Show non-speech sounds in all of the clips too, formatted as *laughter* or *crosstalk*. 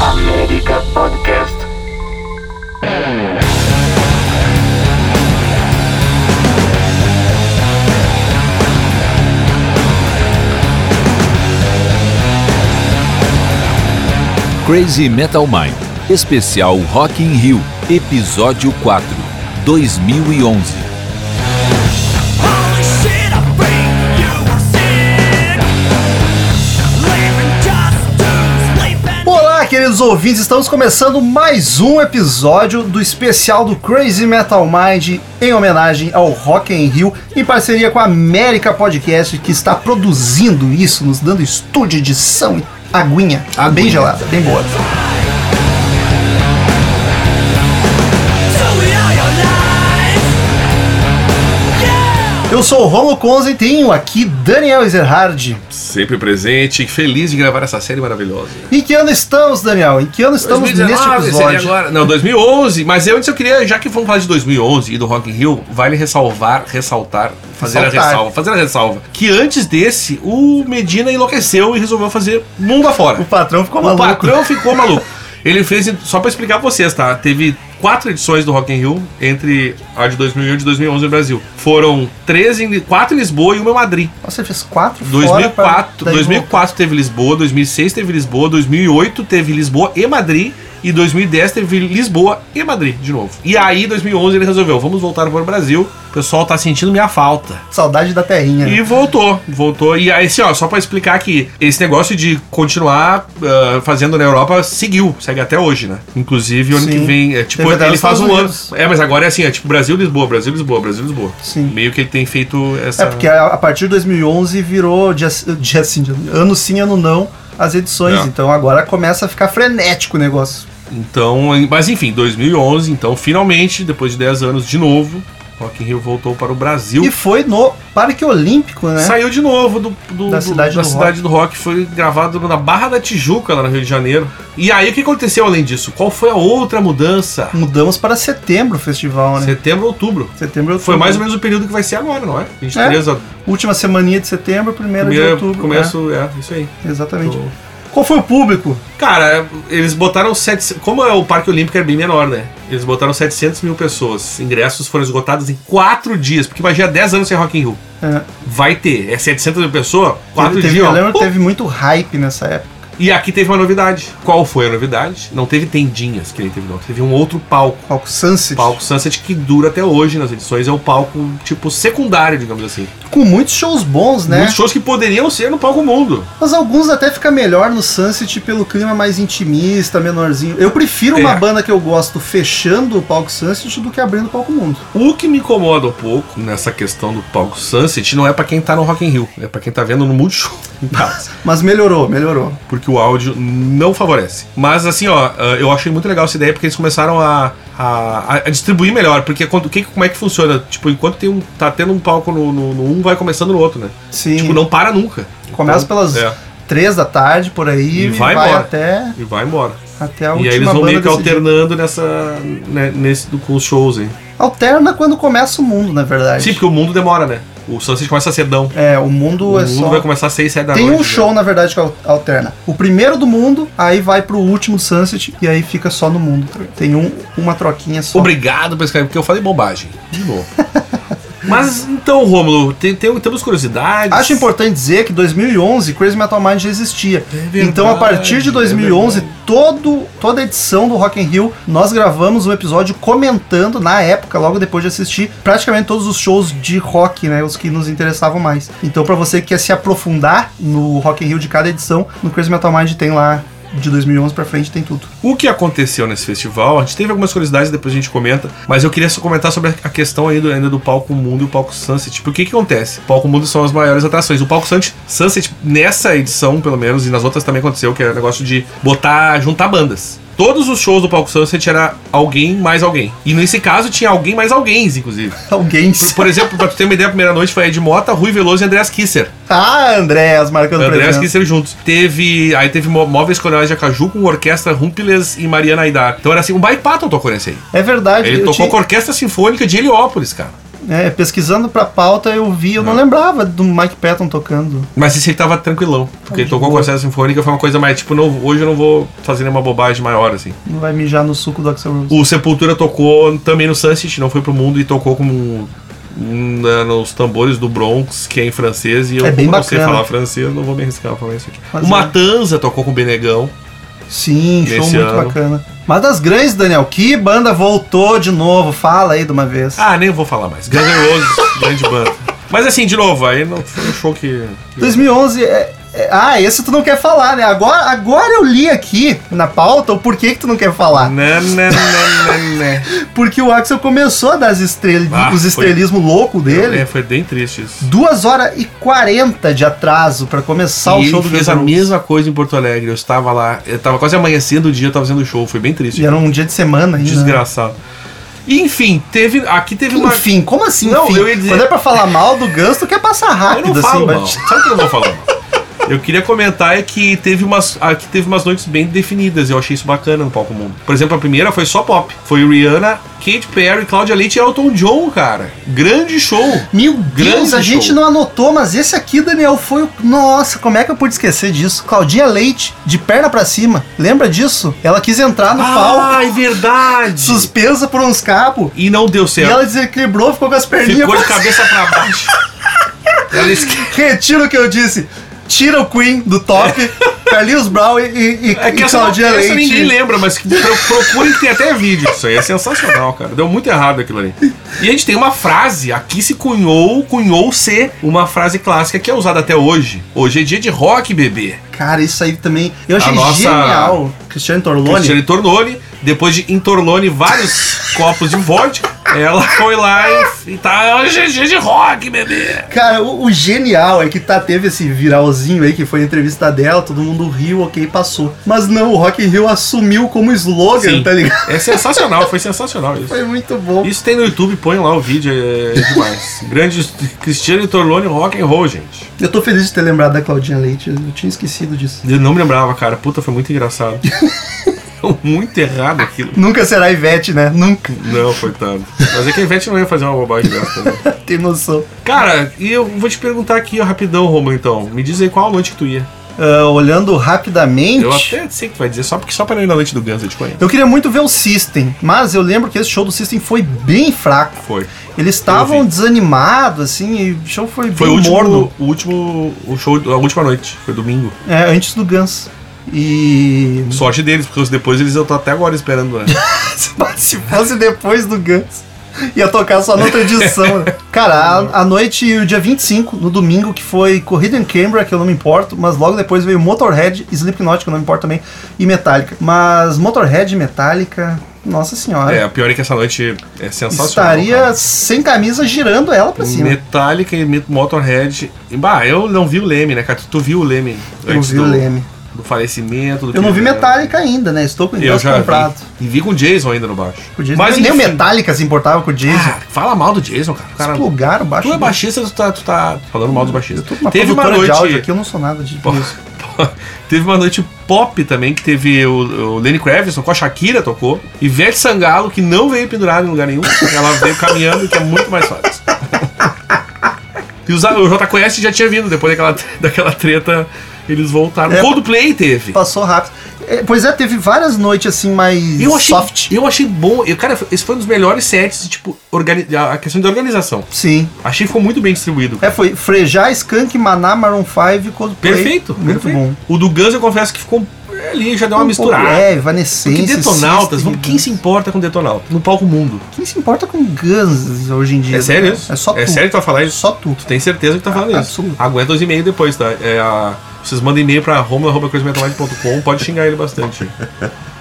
América Podcast. Crazy Metal Mind, especial Rock in Rio, episódio 4, 2011. Ouvintes, estamos começando mais um episódio do especial do Crazy Metal Mind em homenagem ao Rock in Rio, em parceria com a América Podcast, que está produzindo isso, nos dando estúdio, edição e aguinha, bem gelada, bem boa. Eu sou o Romulo Conza e tenho aqui Daniel Ezerhard. Sempre presente, feliz de gravar essa série maravilhosa. Em que ano estamos, Daniel? Em que ano estamos neste 2019 seria episódio? agora. Não, 2011. Mas eu antes eu queria, já que vamos falar de 2011 e do Rock in Rio, vale ressalvar, ressaltar, fazer Ressaltar. a ressalva, fazer a ressalva. Que antes desse, o Medina enlouqueceu e resolveu fazer mundo afora. O patrão ficou O maluco. patrão ficou maluco. Ele fez, só pra explicar pra vocês, tá? Teve quatro edições do Rock in Rio entre a de 2001 e de 2011 no Brasil. Foram três em, quatro em Lisboa e uma em Madrid. Nossa, ele fez quatro fora 2004, pra- daí 2004 teve Lisboa, 2006 teve Lisboa, 2008 teve Lisboa e Madrid e 2010 teve Lisboa e Madrid de novo. E aí, 2011 ele resolveu, vamos voltar para o Brasil. O pessoal tá sentindo minha falta. Saudade da terrinha. E voltou, voltou. E aí, assim, ó, só pra explicar que esse negócio de continuar ah, fazendo na Europa seguiu, segue até hoje, né? Inclusive, o ano Sim. que vem, é, tipo, ele nos faz um ano. É, mas agora é assim, é tipo Brasil, Lisboa, Brasil, Lisboa, Brasil, Lisboa. Sim. Meio que ele tem feito essa. É, porque a, a partir de 2011 virou dia, dia sim, dia- ano sim, ano não as edições. É. Então agora começa a ficar frenético o negócio. Então, mas enfim, 2011, então finalmente, depois de 10 anos de novo, Rock in Rio voltou para o Brasil. E foi no Parque Olímpico, né? Saiu de novo do, do- Da do- cidade da do cidade do rock. Foi gravado na Barra da Tijuca, lá no Rio de Janeiro. E aí, o que aconteceu além disso? Qual foi a outra mudança? Mudamos para setembro o festival, né? Setembro, outubro. Setembro Foi mais ou menos o período que vai ser agora, não é? 23 a Última semaninha de setembro, primeira de primeiro outubro. começo, é, isso aí. é, exatamente. Qual foi o público? Cara, eles botaram 700. Como é o Parque Olímpico é bem menor, né? Eles botaram 700 mil pessoas. Ingressos foram esgotados em 4 dias. Porque imagina 10 anos sem Rock in Rio. É, Vai ter. É 700 mil pessoas? 4 teve, dias. eu lembro que teve muito hype nessa época. E aqui teve uma novidade. Qual foi a novidade? Não teve tendinhas que nem teve, não. Teve um outro palco. Palco Sunset. Palco Sunset que dura até hoje nas edições. É o palco, tipo, secundário, digamos assim. Com muitos shows bons, né? Muitos shows que poderiam ser no palco mundo. Mas alguns até fica melhor no Sunset pelo clima mais intimista, menorzinho. Eu prefiro uma É. banda que eu gosto fechando o palco Sunset do que abrindo o palco Mundo. O que me incomoda um pouco nessa questão do palco Sunset não é pra quem tá no Rock in Rio, é pra quem tá vendo no Multishow. *laughs* Mas melhorou, melhorou. porque o áudio não favorece. Mas assim, ó, ah, eu achei muito legal essa ideia porque eles começaram a, a, a distribuir melhor. Porque quando, que, como é que funciona? Tipo, enquanto tem um, tá tendo um palco no, no, no um, vai começando no outro, né? Sim. Tipo, não para nunca. Começa Então, pelas é, três da tarde por aí E vai embora. até, e vai embora. até a E última aí eles vão meio que alternando nessa, né, nesse, com os shows aí. Alterna quando começa o mundo, na verdade. Sim, porque o mundo demora, né? O Sunset começa cedão. É, o mundo O é mundo só. vai começar às 6, 7 da Tem noite. um show, na verdade, que al- alterna. O primeiro do mundo, aí vai pro último do Sunset e aí fica só no mundo. Tem um, uma troquinha só. Obrigado por escrever, porque eu falei bobagem. De novo. *laughs* Mas então, Rômulo, tem, tem, temos curiosidades? Acho importante dizer que 2011 Crazy Metal Mind já existia. verdade, então a partir de é 2011, verdade. todo, toda edição do Rock in Rio, nós gravamos um episódio comentando na época, logo depois de assistir, praticamente todos os shows de rock, né, os que nos interessavam mais. Então para você que quer se aprofundar no Rock in Rio de cada edição, no Crazy Metal Mind tem lá de 2011 pra frente tem tudo. O que aconteceu nesse festival, a gente teve algumas curiosidades, depois a gente comenta, mas eu queria só comentar sobre a questão aí do, ainda do Palco Mundo e o Palco Sunset. Por que que acontece? O Palco Mundo são as maiores atrações. O Palco Sunset, Sunset, nessa edição, pelo menos, e nas outras também aconteceu, que é o negócio de botar, juntar bandas. Todos os shows do Palco Sunset era alguém mais alguém. E nesse caso tinha alguém mais alguém, inclusive. *laughs* Alguém. Por, por exemplo, pra tu ter uma ideia, a primeira noite foi Ed Mota, Rui Veloso e Andreas Kisser. Ah, Andréas marcando Andréas presença. Kisser juntos. Teve. Aí teve Mó- Móveis Coronais de Acaju com orquestra Rumpiles e Mariana Aidar. Então era assim, Mike Patton tocou nesse aí. É verdade. Ele tocou tinha- com a Orquestra Sinfônica de Heliópolis, cara. É, pesquisando pra pauta eu vi, eu não lembrava do Mike Patton tocando. Mas esse aí tava tranquilão. Porque ele tocou boa. com a Orquestra Sinfônica, foi uma coisa mais, tipo, não, hoje eu não vou fazer nenhuma bobagem maior, assim. Não vai mijar no suco do Axel Rose. O Sepultura tocou também no Sunset, não foi pro mundo e tocou como um, um, né, nos tambores do Bronx, que é em francês, e eu É bem não sei falar francês, não vou me arriscar a falar isso aqui. Mas o é. Matanza tocou com o Benegão. Sim, show muito ano. bacana. Mas das grandes, Daniel, que banda voltou de novo? Fala aí de uma vez. Ah, nem vou falar mais. Guns N' Roses, grande banda. Mas assim, de novo, aí não foi um show que. 2011 é, é- Ah, esse tu não quer falar, né? Agora, agora eu li aqui na pauta o porquê que tu não quer falar. Né, né, né, né, né. *laughs* Porque o Axel começou a dar as estrel... Ah, os foi- estrelismos loucos dele. É, foi bem triste isso. 2 horas e 40 de atraso pra começar o e show ele do fez Guns a mesma coisa em Porto Alegre. Eu estava lá, eu tava quase amanhecendo o dia, eu tava fazendo o show. Foi bem triste. E era um dia de semana ainda. Desgraçado. E, enfim, teve. Aqui teve uma. Enfim, como assim? Não, enfim? eu ia dizer- Quando é pra falar mal do Guns, tu quer passar Eu rápido, não falo assim, mal. mas- Sabe o que eu não vou falar mal? Eu queria comentar é que teve umas, aqui teve umas noites bem definidas. Eu achei isso bacana no palco mundo. Por exemplo, a primeira foi só pop. Foi Rihanna, Katy Perry, Cláudia Leite e Elton John, cara. Grande show. Meu Deus, Grande a gente show. não anotou, mas esse aqui, Daniel, foi o. Nossa, como é que eu pude esquecer disso? Claudinha Leite, de perna pra cima. Lembra disso? Ela quis entrar no palco, Ah, é verdade. suspensa por uns cabos. E não deu E certo. ela desequilibrou, ficou com as perninhas. Ficou de cabeça pra baixo. *laughs* Ela esque... Retira o que eu disse. Tira o Queen do top, Carlinhos Brown e, e, É que e essa, Claudinha essa Leite. ninguém lembra, mas que pro- procurem que tem até vídeo. Isso aí é sensacional, cara. Deu muito errado aquilo ali. E a gente tem uma frase, aqui se cunhou, cunhou-se uma frase clássica que é usada até hoje. Hoje é dia de rock, bebê. Cara, isso aí também. Eu achei nossa- genial. Cristiano Torlone. Cristiane Tornone, depois de entorlone vários copos de vodka, ela foi lá e, e tá hoje é dia de rock, bebê. Cara, o, o genial é que tá, teve esse viralzinho aí que foi a entrevista dela, todo mundo riu, ok, passou. Mas não, o Rock in Rio assumiu como slogan, Sim. tá ligado? É sensacional, foi sensacional isso. Foi muito bom. Isso tem no YouTube, põe lá o vídeo, é demais. *laughs* Grande Cristiano Torlone rock and roll, gente. Eu tô feliz de ter lembrado da Claudinha Leite, eu tinha esquecido disso. Eu não me lembrava, cara. Puta, foi muito engraçado. *laughs* muito errado aquilo. *laughs* Nunca será Ivete, né? Nunca. Não, coitado. Mas é que a Ivete não ia fazer uma bobagem dessa, né? *laughs* Tem noção. Cara, e eu vou te perguntar aqui, ó, rapidão, Romulo, então. Me diz aí qual a noite que tu ia. Ah, olhando rapidamente. Eu até sei que tu vai dizer, só porque só pra não ir na noite do Guns eu te conheço. Eu queria muito ver o System, mas eu lembro que esse show do System foi bem fraco. Foi. Eles estavam desanimados, assim, e o show foi, Foi bem o último, morno. o último, o show, a última noite. Foi domingo. É, antes do Guns. E. Sorte deles, porque depois eles eu tô até agora esperando, né? *laughs* Se fosse depois do Guns, ia tocar só na outra edição. né? Cara, a, a noite, o dia 25, no domingo, que foi Corrida em Canberra, que eu não me importo, mas logo depois veio Motorhead, Slipknot, que eu não me importo também, e Metallica. Mas Motorhead e Metallica, nossa senhora. É, a pior é que essa noite é sensacional. Estaria cara. sem camisa girando ela pra cima. Metallica e Motorhead. Bah, eu não vi o Leme, né, cara? Tu, tu viu o Leme? Eu vi do, o Leme. Do falecimento. Do Eu não vi que- Metallica ainda, né? Estou com o Eu já comprado. vi. E vi com o Jason ainda no baixo. O Jason- Mas nem o. Metallica se importava com o Jason. Ah, fala mal do Jason, cara. Cara Plugaram o baixo. tu é baixista, tu tá, tu tá falando mal dos baixistas. Eu tô uma Teve uma noite. de áudio aqui, eu não sou nada de Pô, *laughs* Teve uma noite pop também, que teve o, o Lenny Kravitz, tocou, a Shakira tocou, e Ivete Sangalo, que não veio pendurada em lugar nenhum, ela veio caminhando, que é muito mais fácil. *laughs* E os- o J Quest já tinha vindo, depois daquela, *laughs* daquela treta, eles voltaram. É. Coldplay teve. Passou rápido. É, pois é, teve várias noites assim mais Eu achei, soft. eu achei bom. Eu, cara, esse foi um dos melhores sets, tipo, a questão de organização. Sim. Achei que ficou muito bem distribuído. É, foi Frejá, Skank, Maná, Maroon 5 e Coldplay. Perfeito, Muito perfeito. bom. O do Guns eu confesso que ficou ali, já deu uma Um misturada. é, Porque Evanescence. Detonautas, System, vamos, quem se importa com Detonautas? No palco mundo. Quem se importa com Guns hoje em dia? É sério isso? É só É tu. sério que tu vai falar isso? Só tu. Tu tem certeza que tá falando Ah, isso? absoluto. Aguenta os e-mails depois, tá? É a... Vocês mandam e-mail pra home.com, pode xingar ele bastante.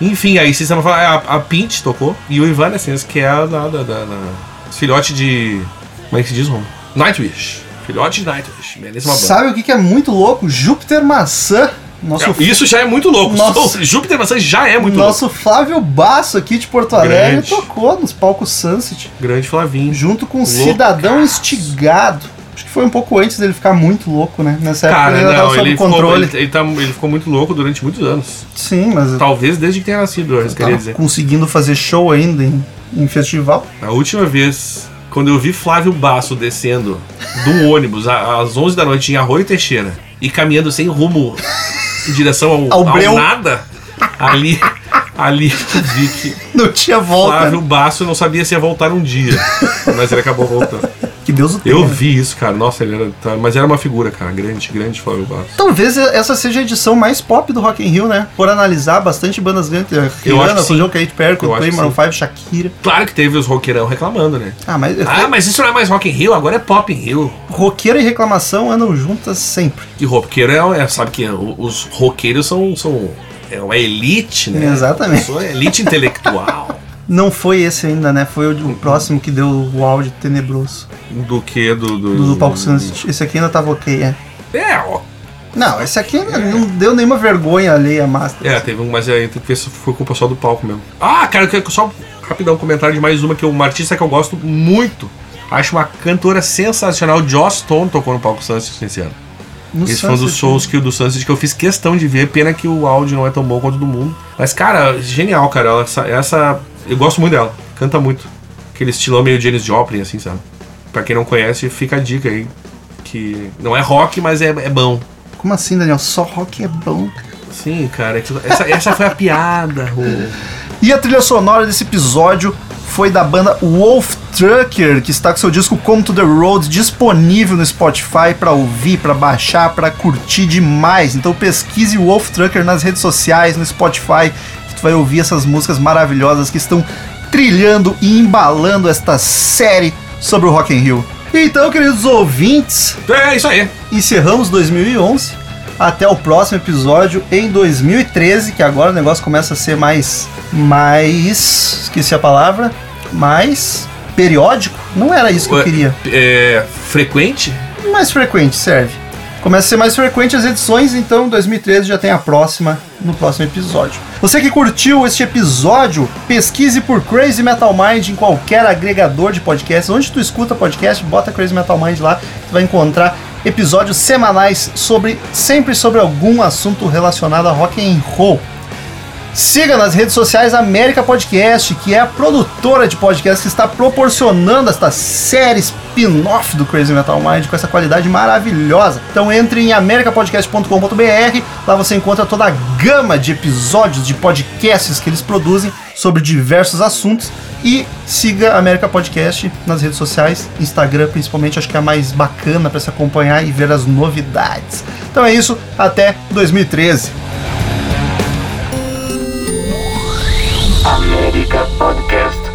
Enfim, aí vocês vão falar, a, a Pint tocou e o Evanescence, que é a da, da, da, da- filhote de. Como é que se diz, Romo? Nightwish. Filhote de Nightwish. Beleza, uma banda. Sabe o que que é muito louco? Júpiter Maçã. Nosso, Isso já é muito louco. Nossa. *laughs* Júpiter Maçã já é muito nosso Flávio Basso aqui de Porto Alegre Grande. tocou nos palcos Sunset. louco. Grande Flavinho. junto com Loucaço. Cidadão Instigado. Que foi um pouco antes dele ficar muito louco, né? Nessa época Cara, ele ainda tava não, sob ele ficou, controle. ele, ele tá- ele ficou muito louco durante muitos anos. Sim, mas Talvez desde que tenha nascido, eu queria dizer. conseguindo fazer show ainda em, em festival. A última vez. quando eu vi Flávio Basso descendo do ônibus a- às 11 da noite em Arroio Teixeira e caminhando sem rumo em direção ao, Ao ao nada, ali, ali eu vi que Não tinha volta. Flávio Basso não sabia se ia voltar um dia, mas ele acabou voltando. Que Deus o tenha. Eu vi isso, cara. Nossa, ele era. tá, Mas era uma figura, cara. Grande, grande Flávio Basso. Talvez essa seja a edição mais pop do Rock in Rio, né? Por analisar bastante bandas grandes. Eu acho que Rihanna, sim. Joe Kate Perry, Coldplay, Maroon sim. 5, Shakira. Claro que teve os roqueirão reclamando, né? Ah, mas Ah, mas isso não é mais Rock in Rio, agora é Pop in Rio. roqueiro e reclamação andam juntas sempre. Que roqueiro é, é- sabe que é, os roqueiros são, são é uma elite, né? Exatamente. São elite intelectual. *laughs* Não foi esse ainda, né? Foi o, o próximo que deu o áudio tenebroso. Do que do do, Do, do Palco Sunset. Esse aqui ainda tava ok, é. É, ó. Não, esse aqui ainda não deu nenhuma vergonha alheia a Master. É, teve um, mas aí tem que ver se foi culpa só do palco mesmo. Ah, cara, eu quero só rapidão um comentário de mais uma que é uma artista que eu gosto muito. Acho uma cantora sensacional. Joss Stone tocou no palco Sunset nesse ano. No Esse foi um dos shows que, do Sunset que eu fiz questão de ver. Pena que o áudio não é tão bom quanto o do mundo. Mas, cara, genial, cara. Essa, essa- Eu gosto muito dela. Canta muito. Aquele estilão meio Janis Joplin, assim, sabe? Pra quem não conhece, fica a dica aí. Que não é rock, mas é, é bom. Como assim, Daniel? Só rock é bom. Sim, cara. é Essa, essa foi a piada. ô. *laughs* E a trilha sonora desse episódio foi da banda Wolf Trucker, que está com seu disco Come to the Road disponível no Spotify para ouvir, para baixar, para curtir demais. Então pesquise Wolf Trucker nas redes sociais, no Spotify, tu vai ouvir essas músicas maravilhosas que estão trilhando e embalando esta série sobre o Rock in Rio. Então, queridos ouvintes, É isso aí. encerramos 2011. Até o próximo episódio em 2013, que agora o negócio começa a ser mais. mais. esqueci a palavra. Mais. periódico. Não era isso que eu queria. É, frequente? Mais frequente, serve. Começa a ser mais frequente as edições, então 2013 já tem a próxima no próximo episódio. Você que curtiu este episódio, pesquise por Crazy Metal Mind em qualquer agregador de podcasts. Onde tu escuta podcast, bota Crazy Metal Mind lá, tu vai encontrar episódios semanais sobre sempre sobre algum assunto relacionado a rock and roll. Siga nas redes sociais América Podcast, que é a produtora de podcast que está proporcionando esta série spin-off do Crazy Metal Mind com essa qualidade maravilhosa. Então entre em americapodcast.com.br, lá você encontra toda a gama de episódios de podcasts que eles produzem sobre diversos assuntos e siga América Podcast nas redes sociais, Instagram principalmente, acho que é a mais bacana para se acompanhar e ver as novidades. Então é isso, até 2013. América Podcast.